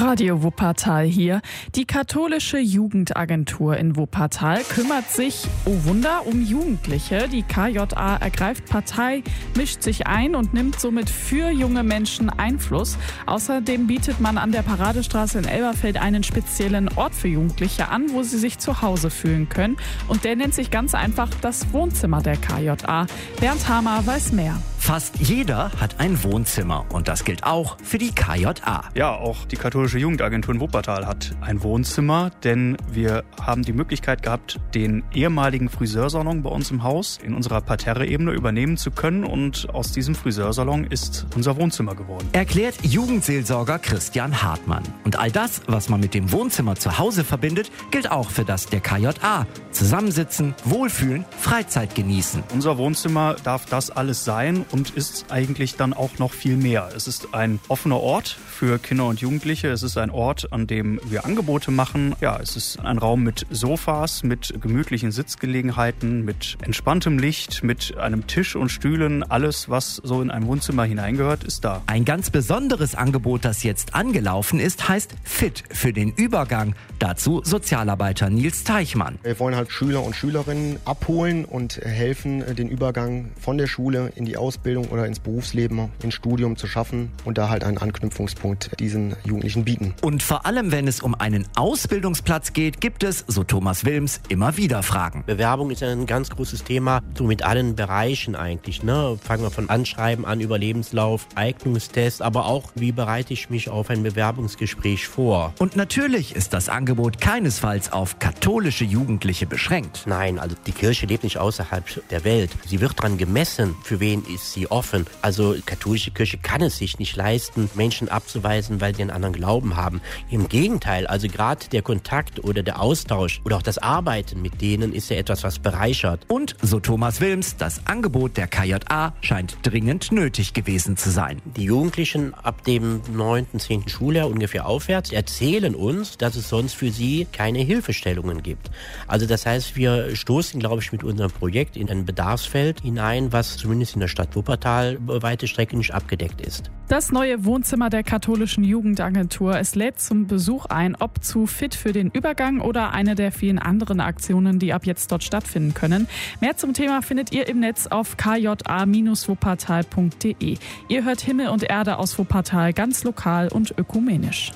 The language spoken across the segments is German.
Radio Wuppertal hier. Die katholische Jugendagentur in Wuppertal kümmert sich, oh Wunder, um Jugendliche. Die KJA ergreift Partei, mischt sich ein und nimmt somit für junge Menschen Einfluss. Außerdem bietet man an der Paradestraße in Elberfeld einen speziellen Ort für Jugendliche an, wo sie sich zu Hause fühlen können. Und der nennt sich ganz einfach das Wohnzimmer der KJA. Bernd Hamer weiß mehr. Fast jeder hat ein Wohnzimmer und das gilt auch für die KJA. Ja, auch die katholische Jugendagentur in Wuppertal hat ein Wohnzimmer, denn wir haben die Möglichkeit gehabt, den ehemaligen Friseursalon bei uns im Haus in unserer Parterre-Ebene übernehmen zu können und aus diesem Friseursalon ist unser Wohnzimmer geworden. Erklärt Jugendseelsorger Christian Hartmann. Und all das, was man mit dem Wohnzimmer zu Hause verbindet, gilt auch für das der KJA. Zusammensitzen, wohlfühlen, Freizeit genießen. Unser Wohnzimmer darf das alles sein und ist eigentlich dann auch noch viel mehr. Es ist ein offener Ort für Kinder und Jugendliche. Es ist ein Ort, an dem wir Angebote machen. Ja, es ist ein Raum mit Sofas, mit gemütlichen Sitzgelegenheiten, mit entspanntem Licht, mit einem Tisch und Stühlen. Alles, was so in ein Wohnzimmer hineingehört, ist da. Ein ganz besonderes Angebot, das jetzt angelaufen ist, heißt Fit für den Übergang. Dazu Sozialarbeiter Nils Teichmann. Wir wollen halt Schüler und Schülerinnen abholen und helfen, den Übergang von der Schule in die Ausbildung oder ins Berufsleben, ins Studium zu schaffen und da halt einen Anknüpfungspunkt diesen Jugendlichen bieten. Und vor allem, wenn es um einen Ausbildungsplatz geht, gibt es, so Thomas Wilms, immer wieder Fragen. Bewerbung ist ein ganz großes Thema, so mit allen Bereichen eigentlich. Ne? Fangen wir von Anschreiben an, über Lebenslauf, Eignungstest, aber auch, wie bereite ich mich auf ein Bewerbungsgespräch vor. Und natürlich ist das Angebot keinesfalls auf katholische Jugendliche beschränkt. Nein, also die Kirche lebt nicht außerhalb der Welt. Sie wird daran gemessen, für wen ist sie offen. Also katholische Kirche kann es sich nicht leisten, Menschen abzuweisen, weil sie einen anderen Glauben haben. Im Gegenteil, also gerade der Kontakt oder der Austausch oder auch das Arbeiten mit denen ist ja etwas, was bereichert. Und, so Thomas Wilms, das Angebot der KJA scheint dringend nötig gewesen zu sein. Die Jugendlichen ab dem 9., 10. Schuljahr ungefähr aufwärts erzählen uns, dass es sonst für sie keine Hilfestellungen gibt. Also das heißt, wir stoßen, glaube ich, mit unserem Projekt in ein Bedarfsfeld hinein, was zumindest in der Stadt Wuppertal weite Strecke nicht abgedeckt ist. Das neue Wohnzimmer der katholischen Jugendagentur. Es lädt zum Besuch ein, ob zu fit für den Übergang oder eine der vielen anderen Aktionen, die ab jetzt dort stattfinden können. Mehr zum Thema findet ihr im Netz auf kja-wuppertal.de. Ihr hört Himmel und Erde aus Wuppertal ganz lokal und ökumenisch.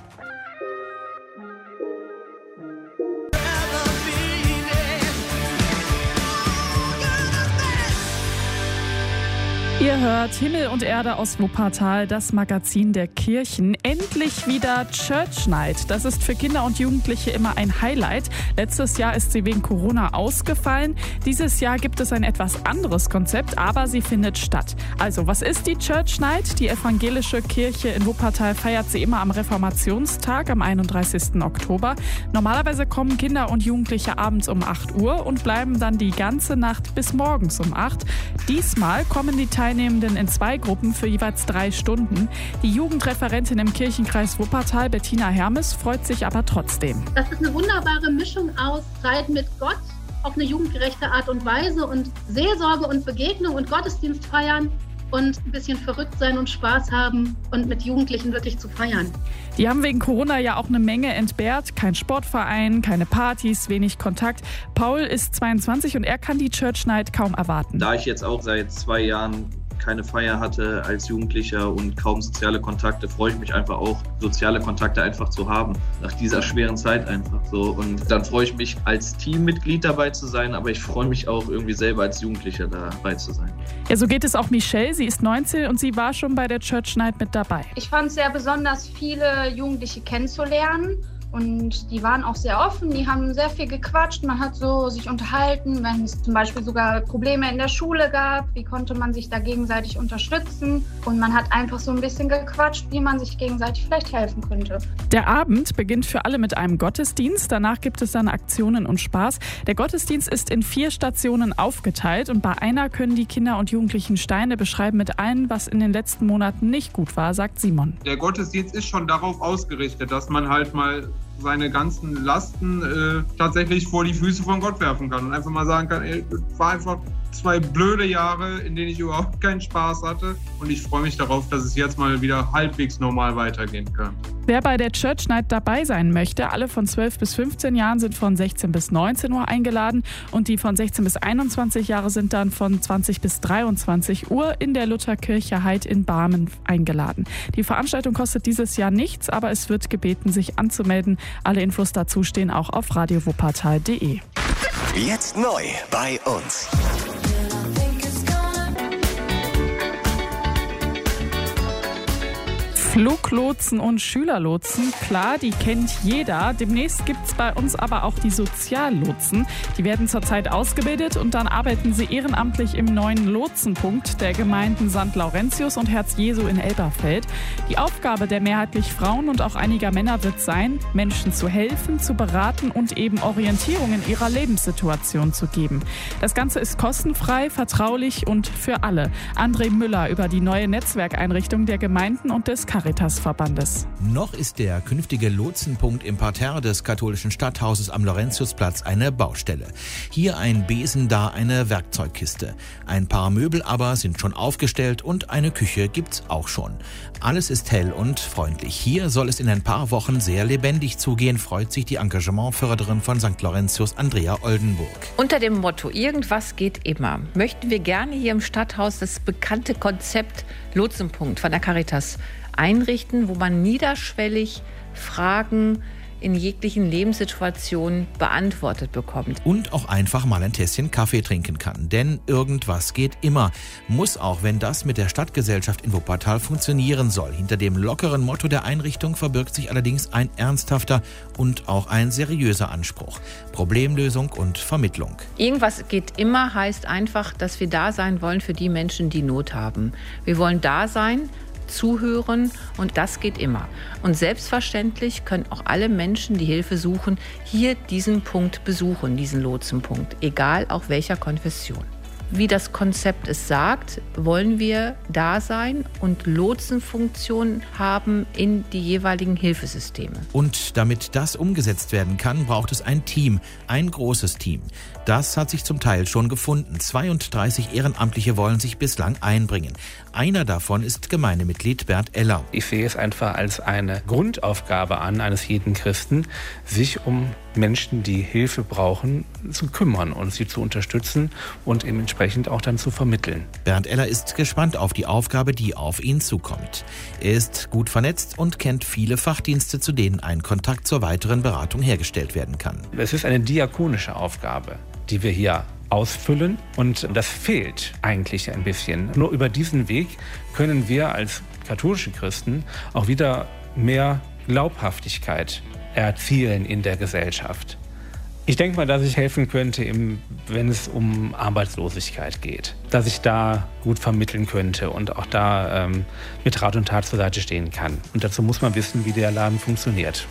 Ihr hört Himmel und Erde aus Wuppertal, das Magazin der Kirchen. Endlich wieder Church Night. Das ist für Kinder und Jugendliche immer ein Highlight. Letztes Jahr ist sie wegen Corona ausgefallen. Dieses Jahr gibt es ein etwas anderes Konzept, aber sie findet statt. Also, was ist die Church Night? Die evangelische Kirche in Wuppertal feiert sie immer am Reformationstag am 31. Oktober. Normalerweise kommen Kinder und Jugendliche abends um 8 Uhr und bleiben dann die ganze Nacht bis morgens um 8. Diesmal kommen die Teilnehmer Teilnehmenden in zwei Gruppen für jeweils drei Stunden. Die Jugendreferentin im Kirchenkreis Wuppertal, Bettina Hermes, freut sich aber trotzdem. Das ist eine wunderbare Mischung aus Zeit mit Gott auf eine jugendgerechte Art und Weise und Seelsorge und Begegnung und Gottesdienst feiern und ein bisschen verrückt sein und Spaß haben und mit Jugendlichen wirklich zu feiern. Die haben wegen Corona ja auch eine Menge entbehrt. Kein Sportverein, keine Partys, wenig Kontakt. Paul ist 22 und er kann die Church Night kaum erwarten. Da ich jetzt auch seit zwei Jahren keine Feier hatte als Jugendlicher und kaum soziale Kontakte, freue ich mich einfach auch, soziale Kontakte einfach zu haben. Nach dieser schweren Zeit einfach so. Und dann freue ich mich, als Teammitglied dabei zu sein, aber ich freue mich auch irgendwie selber als Jugendlicher dabei zu sein. Ja, so geht es auch Michelle. Sie ist 19 und sie war schon bei der Church Night mit dabei. Ich fand es sehr besonders, viele Jugendliche kennenzulernen und die waren auch sehr offen, die haben sehr viel gequatscht, man hat so sich unterhalten, wenn es zum Beispiel sogar Probleme in der Schule gab, wie konnte man sich da gegenseitig unterstützen. Und man hat einfach so ein bisschen gequatscht, wie man sich gegenseitig vielleicht helfen könnte. Der Abend beginnt für alle mit einem Gottesdienst. Danach gibt es dann Aktionen und Spaß. Der Gottesdienst ist in vier Stationen aufgeteilt und bei einer können die Kinder und Jugendlichen Steine beschreiben mit allem, was in den letzten Monaten nicht gut war, sagt Simon. Der Gottesdienst ist schon darauf ausgerichtet, dass man halt mal seine ganzen Lasten äh, tatsächlich vor die Füße von Gott werfen kann und einfach mal sagen kann, ey, war einfach zwei blöde Jahre, in denen ich überhaupt keinen Spaß hatte. Und ich freue mich darauf, dass es jetzt mal wieder halbwegs normal weitergehen kann. Wer bei der Church Night dabei sein möchte, alle von 12 bis 15 Jahren sind von 16 bis 19 Uhr eingeladen und die von 16 bis 21 Jahre sind dann von 20 bis 23 Uhr in der Lutherkirche Heid in Barmen eingeladen. Die Veranstaltung kostet dieses Jahr nichts, aber es wird gebeten, sich anzumelden. Alle Infos dazu stehen auch auf radiowuppertal.de. Jetzt neu bei uns. Fluglotsen und Schülerlotsen, klar, die kennt jeder. Demnächst gibt es bei uns aber auch die Soziallotsen. Die werden zurzeit ausgebildet und dann arbeiten sie ehrenamtlich im neuen Lotsenpunkt der Gemeinden St. Laurentius und Herz Jesu in Elberfeld. Die Aufgabe der mehrheitlich Frauen und auch einiger Männer wird sein, Menschen zu helfen, zu beraten und eben Orientierung in ihrer Lebenssituation zu geben. Das Ganze ist kostenfrei, vertraulich und für alle. André Müller über die neue Netzwerkeinrichtung der Gemeinden und des Kar Caritas-Verbandes. Noch ist der künftige Lotsenpunkt im Parterre des katholischen Stadthauses am Laurentiusplatz eine Baustelle. Hier ein Besen, da eine Werkzeugkiste. Ein paar Möbel aber sind schon aufgestellt und eine Küche gibt's auch schon. Alles ist hell und freundlich. Hier soll es in ein paar Wochen sehr lebendig zugehen, freut sich die Engagementförderin von St. Laurentius, Andrea Oldenburg. Unter dem Motto Irgendwas geht immer möchten wir gerne hier im Stadthaus das bekannte Konzept Lotsenpunkt von der Caritas einrichten, wo man niederschwellig Fragen in jeglichen Lebenssituationen beantwortet bekommt. Und auch einfach mal ein Tässchen Kaffee trinken kann. Denn irgendwas geht immer. Muss auch, wenn das mit der Stadtgesellschaft in Wuppertal funktionieren soll. Hinter dem lockeren Motto der Einrichtung verbirgt sich allerdings ein ernsthafter und auch ein seriöser Anspruch. Problemlösung und Vermittlung. Irgendwas geht immer heißt einfach, dass wir da sein wollen für die Menschen, die Not haben. Wir wollen da sein zuhören und das geht immer. Und selbstverständlich können auch alle Menschen, die Hilfe suchen, hier diesen Punkt besuchen, diesen Lotsenpunkt, egal auch welcher Konfession wie das Konzept es sagt, wollen wir da sein und Lotsenfunktionen haben in die jeweiligen Hilfesysteme. Und damit das umgesetzt werden kann, braucht es ein Team, ein großes Team. Das hat sich zum Teil schon gefunden. 32 Ehrenamtliche wollen sich bislang einbringen. Einer davon ist Gemeindemitglied Bert Eller. Ich sehe es einfach als eine Grundaufgabe an eines jeden Christen, sich um Menschen, die Hilfe brauchen, zu kümmern und sie zu unterstützen und entsprechend auch dann zu vermitteln. Bernd Eller ist gespannt auf die Aufgabe, die auf ihn zukommt. Er ist gut vernetzt und kennt viele Fachdienste, zu denen ein Kontakt zur weiteren Beratung hergestellt werden kann. Es ist eine diakonische Aufgabe, die wir hier ausfüllen und das fehlt eigentlich ein bisschen. Nur über diesen Weg können wir als katholische Christen auch wieder mehr Glaubhaftigkeit erzielen in der Gesellschaft. Ich denke mal, dass ich helfen könnte, wenn es um Arbeitslosigkeit geht. Dass ich da gut vermitteln könnte und auch da ähm, mit Rat und Tat zur Seite stehen kann. Und dazu muss man wissen, wie der Laden funktioniert.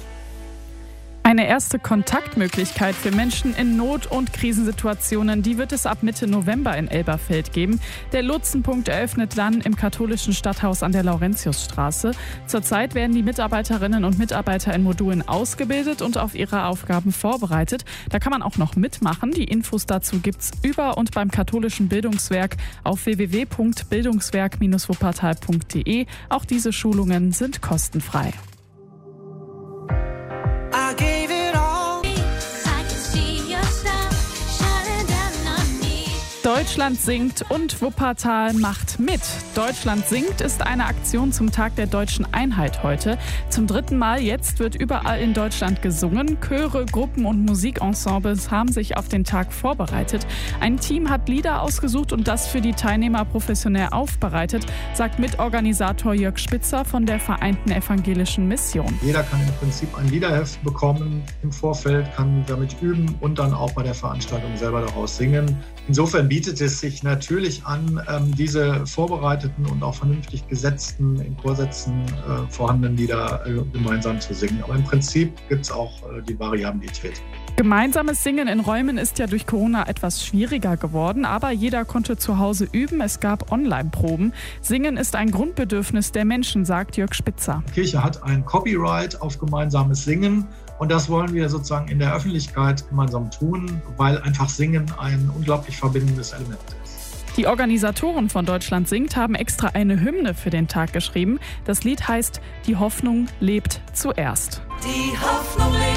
Eine erste Kontaktmöglichkeit für Menschen in Not- und Krisensituationen, die wird es ab Mitte November in Elberfeld geben. Der Lotsenpunkt eröffnet dann im katholischen Stadthaus an der Laurentiusstraße. Zurzeit werden die Mitarbeiterinnen und Mitarbeiter in Modulen ausgebildet und auf ihre Aufgaben vorbereitet. Da kann man auch noch mitmachen. Die Infos dazu gibt's über und beim katholischen Bildungswerk auf www.bildungswerk-wuppertal.de. Auch diese Schulungen sind kostenfrei. Deutschland singt und Wuppertal macht mit. Deutschland singt ist eine Aktion zum Tag der deutschen Einheit heute. Zum dritten Mal jetzt wird überall in Deutschland gesungen. Chöre, Gruppen und Musikensembles haben sich auf den Tag vorbereitet. Ein Team hat Lieder ausgesucht und das für die Teilnehmer professionell aufbereitet, sagt Mitorganisator Jörg Spitzer von der Vereinten Evangelischen Mission. Jeder kann im Prinzip ein Liederheft bekommen im Vorfeld, kann damit üben und dann auch bei der Veranstaltung selber daraus singen. Insofern bietet es sich natürlich an, ähm, diese vorbereiteten und auch vernünftig gesetzten, in Chorsätzen äh, vorhandenen Lieder äh, gemeinsam zu singen. Aber im Prinzip gibt es auch äh, die Variabilität. Gemeinsames Singen in Räumen ist ja durch Corona etwas schwieriger geworden, aber jeder konnte zu Hause üben. Es gab Online-Proben. Singen ist ein Grundbedürfnis der Menschen, sagt Jörg Spitzer. Die Kirche hat ein Copyright auf gemeinsames Singen. Und das wollen wir sozusagen in der Öffentlichkeit gemeinsam tun, weil einfach Singen ein unglaublich verbindendes Element ist. Die Organisatoren von Deutschland singt haben extra eine Hymne für den Tag geschrieben. Das Lied heißt Die Hoffnung lebt zuerst. Die Hoffnung lebt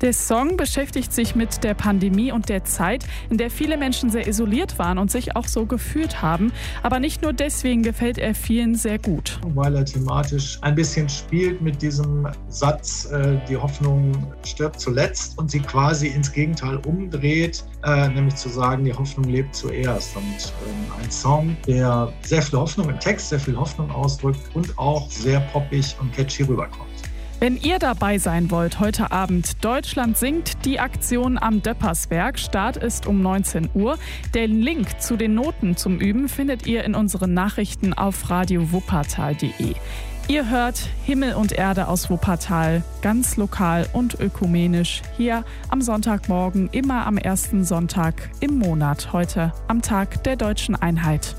Der Song beschäftigt sich mit der Pandemie und der Zeit, in der viele Menschen sehr isoliert waren und sich auch so gefühlt haben. Aber nicht nur deswegen gefällt er vielen sehr gut. Weil er thematisch ein bisschen spielt mit diesem Satz, äh, die Hoffnung stirbt zuletzt und sie quasi ins Gegenteil umdreht, äh, nämlich zu sagen, die Hoffnung lebt zuerst. Und ähm, ein Song, der sehr viel Hoffnung im Text, sehr viel Hoffnung ausdrückt und auch sehr poppig und catchy rüberkommt. Wenn ihr dabei sein wollt heute Abend, Deutschland singt die Aktion am Döppersberg. Start ist um 19 Uhr. Den Link zu den Noten zum Üben findet ihr in unseren Nachrichten auf radiowuppertal.de. Ihr hört Himmel und Erde aus Wuppertal, ganz lokal und ökumenisch, hier am Sonntagmorgen, immer am ersten Sonntag im Monat, heute am Tag der deutschen Einheit.